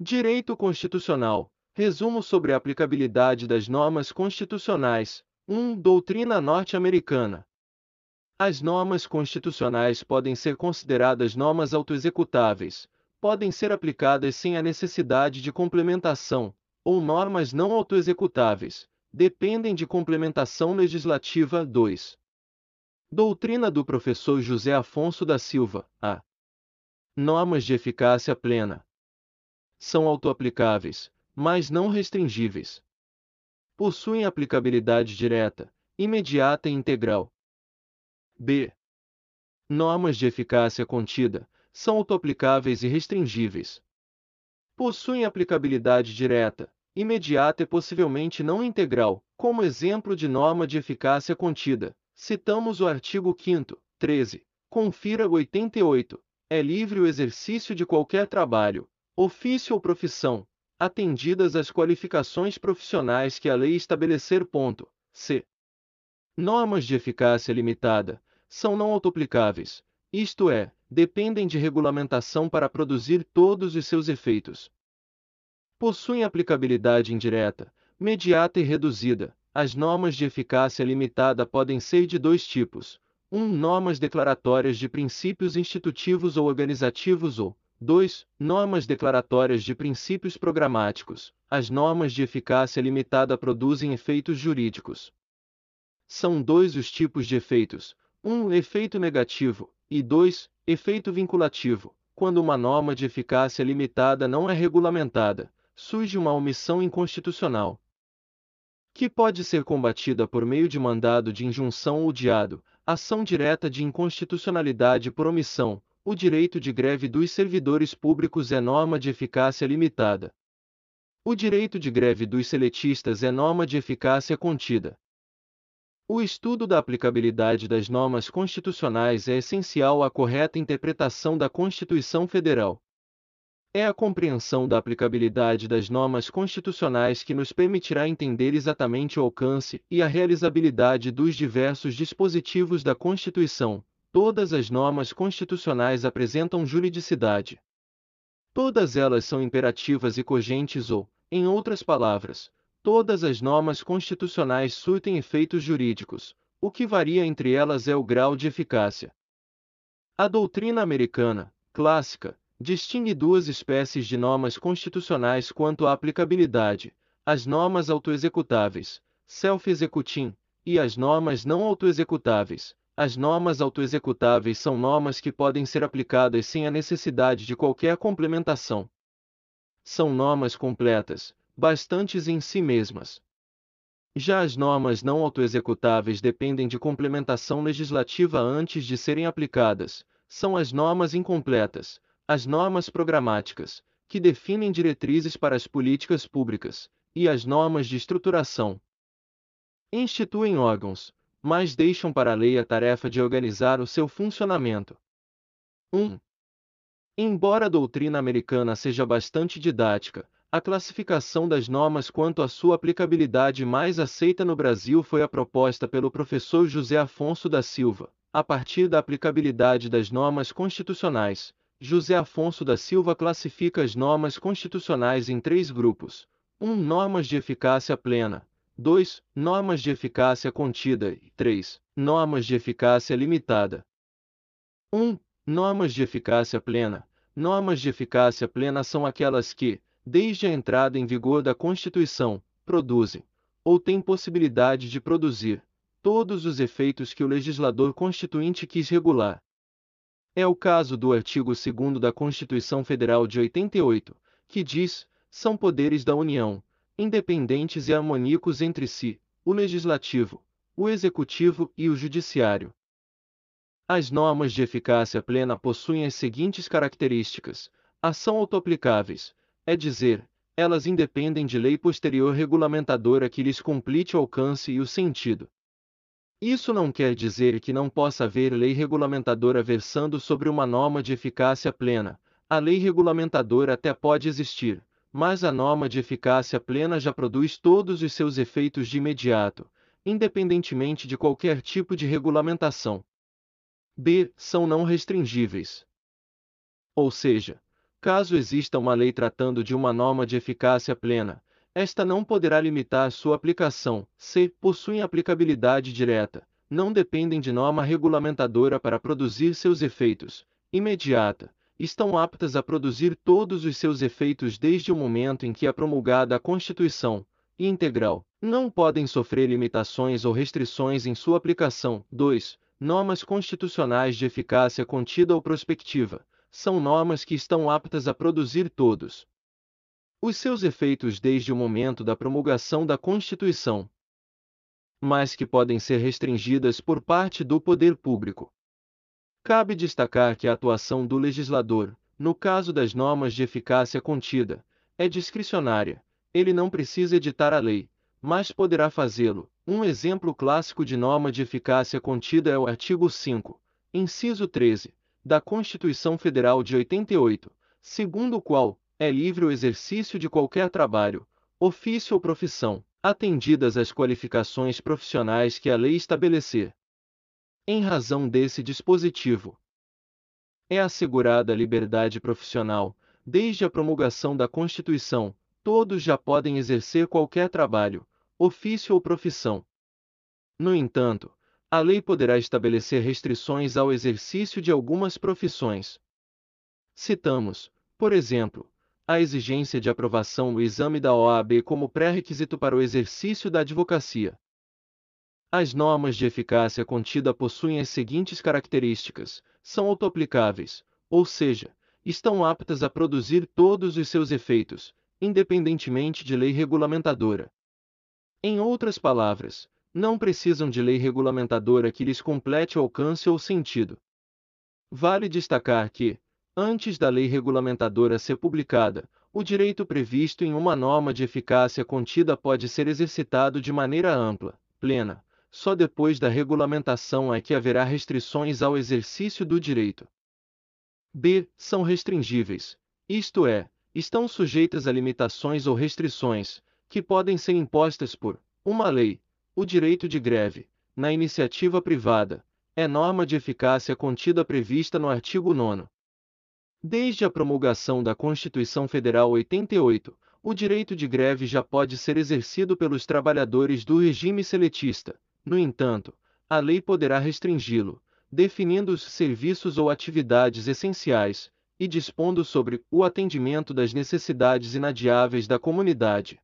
Direito Constitucional. Resumo sobre a aplicabilidade das normas constitucionais. 1. Doutrina norte-americana. As normas constitucionais podem ser consideradas normas autoexecutáveis, podem ser aplicadas sem a necessidade de complementação, ou normas não autoexecutáveis, dependem de complementação legislativa. 2. Doutrina do professor José Afonso da Silva, A. Normas de eficácia plena. São autoaplicáveis, mas não restringíveis. Possuem aplicabilidade direta, imediata e integral. B. Normas de eficácia contida, são autoaplicáveis e restringíveis. Possuem aplicabilidade direta, imediata e possivelmente não integral. Como exemplo de norma de eficácia contida, citamos o artigo 5 13. Confira 88. É livre o exercício de qualquer trabalho, ofício ou profissão, atendidas as qualificações profissionais que a lei estabelecer. Ponto. C. Normas de eficácia limitada são não autoaplicáveis, isto é, dependem de regulamentação para produzir todos os seus efeitos. Possuem aplicabilidade indireta, mediata e reduzida. As normas de eficácia limitada podem ser de dois tipos: 1. Um, normas declaratórias de princípios institutivos ou organizativos ou 2. Normas declaratórias de princípios programáticos. As normas de eficácia limitada produzem efeitos jurídicos. São dois os tipos de efeitos: 1. Um, efeito negativo, e 2. Efeito vinculativo. Quando uma norma de eficácia limitada não é regulamentada, surge uma omissão inconstitucional. Que pode ser combatida por meio de mandado de injunção ou diado, ação direta de inconstitucionalidade por omissão. O direito de greve dos servidores públicos é norma de eficácia limitada. O direito de greve dos seletistas é norma de eficácia contida. O estudo da aplicabilidade das normas constitucionais é essencial à correta interpretação da Constituição Federal. É a compreensão da aplicabilidade das normas constitucionais que nos permitirá entender exatamente o alcance e a realizabilidade dos diversos dispositivos da Constituição. Todas as normas constitucionais apresentam juridicidade. Todas elas são imperativas e cogentes ou, em outras palavras, Todas as normas constitucionais surtem efeitos jurídicos, o que varia entre elas é o grau de eficácia. A doutrina americana, clássica, distingue duas espécies de normas constitucionais quanto à aplicabilidade: as normas autoexecutáveis, self-executing, e as normas não autoexecutáveis. As normas autoexecutáveis são normas que podem ser aplicadas sem a necessidade de qualquer complementação. São normas completas, bastantes em si mesmas. Já as normas não autoexecutáveis dependem de complementação legislativa antes de serem aplicadas, são as normas incompletas, as normas programáticas, que definem diretrizes para as políticas públicas, e as normas de estruturação. Instituem órgãos, mas deixam para a lei a tarefa de organizar o seu funcionamento. 1. Embora a doutrina americana seja bastante didática, a classificação das normas quanto à sua aplicabilidade mais aceita no Brasil foi a proposta pelo professor José Afonso da Silva, a partir da aplicabilidade das normas constitucionais. José Afonso da Silva classifica as normas constitucionais em três grupos: 1. Um, normas de eficácia plena, 2. Normas de eficácia contida e 3. Normas de eficácia limitada. 1. Normas de eficácia plena. Normas de eficácia plena são aquelas que, desde a entrada em vigor da Constituição, produzem, ou têm possibilidade de produzir, todos os efeitos que o legislador constituinte quis regular. É o caso do artigo 2 da Constituição Federal de 88, que diz: são poderes da União, independentes e harmônicos entre si, o legislativo, o executivo e o judiciário. As normas de eficácia plena possuem as seguintes características: ação autoaplicáveis, é dizer, elas independem de lei posterior regulamentadora que lhes complete o alcance e o sentido. Isso não quer dizer que não possa haver lei regulamentadora versando sobre uma norma de eficácia plena. A lei regulamentadora até pode existir, mas a norma de eficácia plena já produz todos os seus efeitos de imediato, independentemente de qualquer tipo de regulamentação. B. São não restringíveis. Ou seja, Caso exista uma lei tratando de uma norma de eficácia plena, esta não poderá limitar sua aplicação. C. Possuem aplicabilidade direta, não dependem de norma regulamentadora para produzir seus efeitos. Imediata, estão aptas a produzir todos os seus efeitos desde o momento em que é promulgada a Constituição. E integral, não podem sofrer limitações ou restrições em sua aplicação. 2. Normas constitucionais de eficácia contida ou prospectiva são normas que estão aptas a produzir todos os seus efeitos desde o momento da promulgação da Constituição, mas que podem ser restringidas por parte do poder público. Cabe destacar que a atuação do legislador, no caso das normas de eficácia contida, é discricionária. Ele não precisa editar a lei, mas poderá fazê-lo. Um exemplo clássico de norma de eficácia contida é o artigo 5, inciso 13, da Constituição Federal de 88, segundo o qual é livre o exercício de qualquer trabalho, ofício ou profissão, atendidas as qualificações profissionais que a lei estabelecer. Em razão desse dispositivo, é assegurada a liberdade profissional, desde a promulgação da Constituição, todos já podem exercer qualquer trabalho, ofício ou profissão. No entanto, a lei poderá estabelecer restrições ao exercício de algumas profissões. Citamos, por exemplo, a exigência de aprovação no exame da OAB como pré-requisito para o exercício da advocacia. As normas de eficácia contida possuem as seguintes características: são autoaplicáveis, ou seja, estão aptas a produzir todos os seus efeitos, independentemente de lei regulamentadora. Em outras palavras, não precisam de lei regulamentadora que lhes complete o alcance ou sentido. Vale destacar que, antes da lei regulamentadora ser publicada, o direito previsto em uma norma de eficácia contida pode ser exercitado de maneira ampla, plena, só depois da regulamentação é que haverá restrições ao exercício do direito. B. São restringíveis, isto é, estão sujeitas a limitações ou restrições, que podem ser impostas por uma lei, o direito de greve, na iniciativa privada, é norma de eficácia contida prevista no artigo 9. Desde a promulgação da Constituição Federal 88, o direito de greve já pode ser exercido pelos trabalhadores do regime seletista. No entanto, a lei poderá restringi-lo, definindo os serviços ou atividades essenciais e dispondo sobre o atendimento das necessidades inadiáveis da comunidade.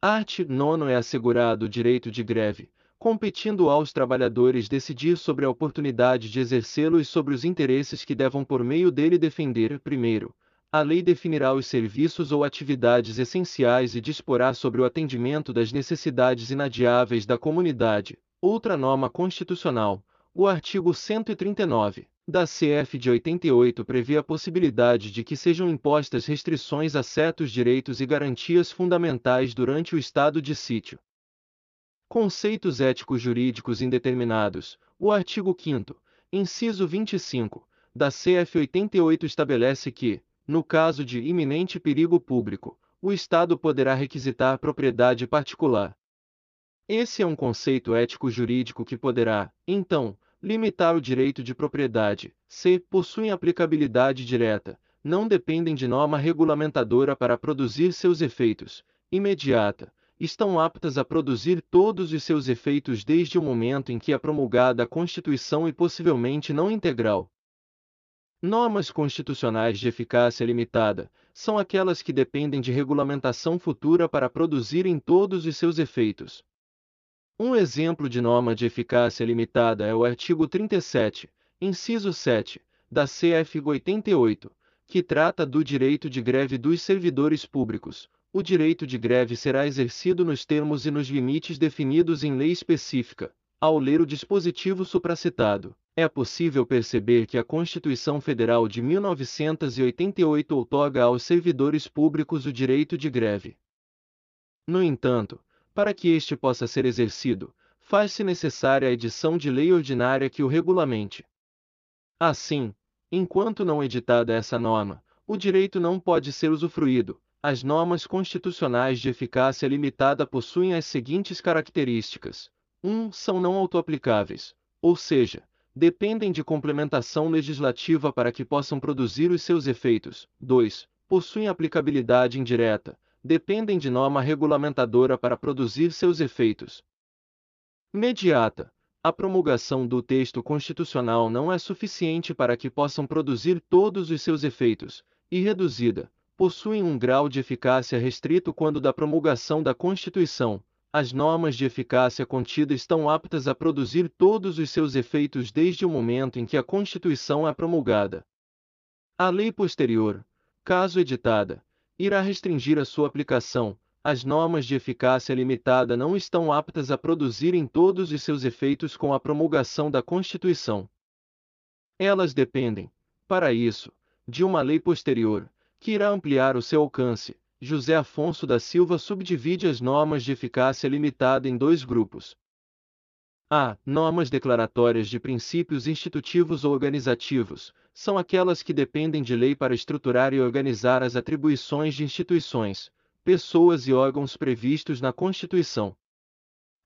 Art. 9 é assegurado o direito de greve, competindo aos trabalhadores decidir sobre a oportunidade de exercê-lo e sobre os interesses que devam por meio dele defender. Primeiro, a lei definirá os serviços ou atividades essenciais e disporá sobre o atendimento das necessidades inadiáveis da comunidade. Outra norma constitucional, o artigo 139 da CF de 88 prevê a possibilidade de que sejam impostas restrições a certos direitos e garantias fundamentais durante o estado de sítio. Conceitos éticos jurídicos indeterminados. O artigo 5 inciso 25, da CF 88 estabelece que, no caso de iminente perigo público, o Estado poderá requisitar propriedade particular. Esse é um conceito ético-jurídico que poderá, então, limitar o direito de propriedade, c. possuem aplicabilidade direta, não dependem de norma regulamentadora para produzir seus efeitos, imediata, estão aptas a produzir todos os seus efeitos desde o momento em que é promulgada a Constituição e possivelmente não integral. Normas constitucionais de eficácia limitada são aquelas que dependem de regulamentação futura para produzirem todos os seus efeitos, um exemplo de norma de eficácia limitada é o artigo 37, inciso 7, da CF 88, que trata do direito de greve dos servidores públicos. O direito de greve será exercido nos termos e nos limites definidos em lei específica. Ao ler o dispositivo supracitado, é possível perceber que a Constituição Federal de 1988 outorga aos servidores públicos o direito de greve. No entanto, para que este possa ser exercido, faz-se necessária a edição de lei ordinária que o regulamente. Assim, enquanto não editada essa norma, o direito não pode ser usufruído. As normas constitucionais de eficácia limitada possuem as seguintes características: 1. Um, são não autoaplicáveis, ou seja, dependem de complementação legislativa para que possam produzir os seus efeitos. 2. Possuem aplicabilidade indireta, dependem de norma regulamentadora para produzir seus efeitos. Imediata. A promulgação do texto constitucional não é suficiente para que possam produzir todos os seus efeitos, e reduzida. Possuem um grau de eficácia restrito quando da promulgação da Constituição, as normas de eficácia contida estão aptas a produzir todos os seus efeitos desde o momento em que a Constituição é promulgada. A lei posterior, caso editada, irá restringir a sua aplicação. As normas de eficácia limitada não estão aptas a produzirem todos os seus efeitos com a promulgação da Constituição. Elas dependem, para isso, de uma lei posterior, que irá ampliar o seu alcance, José Afonso da Silva subdivide as normas de eficácia limitada em dois grupos. A. Normas declaratórias de princípios institutivos ou organizativos, são aquelas que dependem de lei para estruturar e organizar as atribuições de instituições, pessoas e órgãos previstos na Constituição.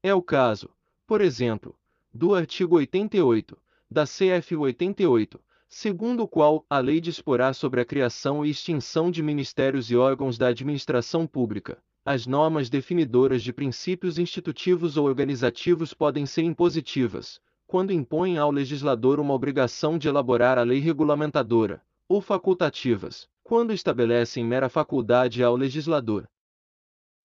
É o caso, por exemplo, do artigo 88, da CF 88, segundo o qual a lei disporá sobre a criação e extinção de ministérios e órgãos da administração pública. As normas definidoras de princípios institutivos ou organizativos podem ser impositivas, quando impõem ao legislador uma obrigação de elaborar a lei regulamentadora, ou facultativas, quando estabelecem mera faculdade ao legislador.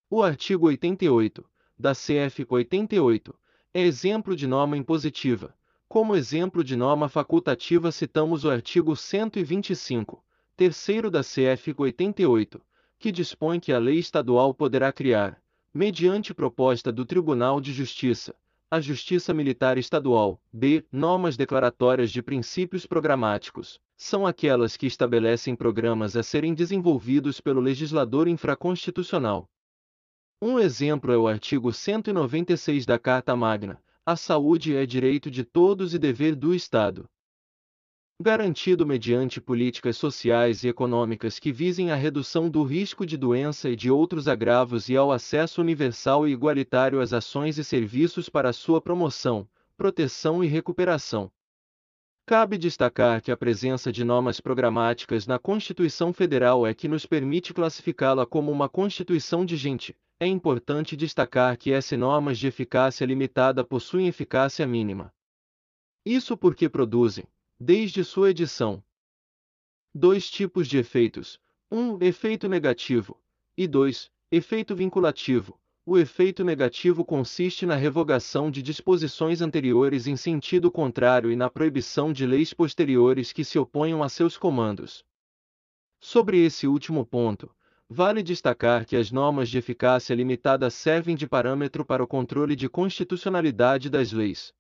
O artigo 88, da CF 88, é exemplo de norma impositiva, como exemplo de norma facultativa citamos o artigo 125, terceiro da CF 88, que dispõe que a lei estadual poderá criar, mediante proposta do Tribunal de Justiça, a Justiça Militar Estadual, b. Normas declaratórias de princípios programáticos. São aquelas que estabelecem programas a serem desenvolvidos pelo legislador infraconstitucional. Um exemplo é o artigo 196 da Carta Magna, a saúde é direito de todos e dever do Estado. Garantido mediante políticas sociais e econômicas que visem a redução do risco de doença e de outros agravos e ao acesso universal e igualitário às ações e serviços para sua promoção, proteção e recuperação. Cabe destacar que a presença de normas programáticas na Constituição Federal é que nos permite classificá-la como uma Constituição vigente, é importante destacar que essas normas de eficácia limitada possuem eficácia mínima. Isso porque produzem, desde sua edição, dois tipos de efeitos: um, efeito negativo, e dois, efeito vinculativo. O efeito negativo consiste na revogação de disposições anteriores em sentido contrário e na proibição de leis posteriores que se oponham a seus comandos. Sobre esse último ponto, Vale destacar que as normas de eficácia limitada servem de parâmetro para o controle de constitucionalidade das leis.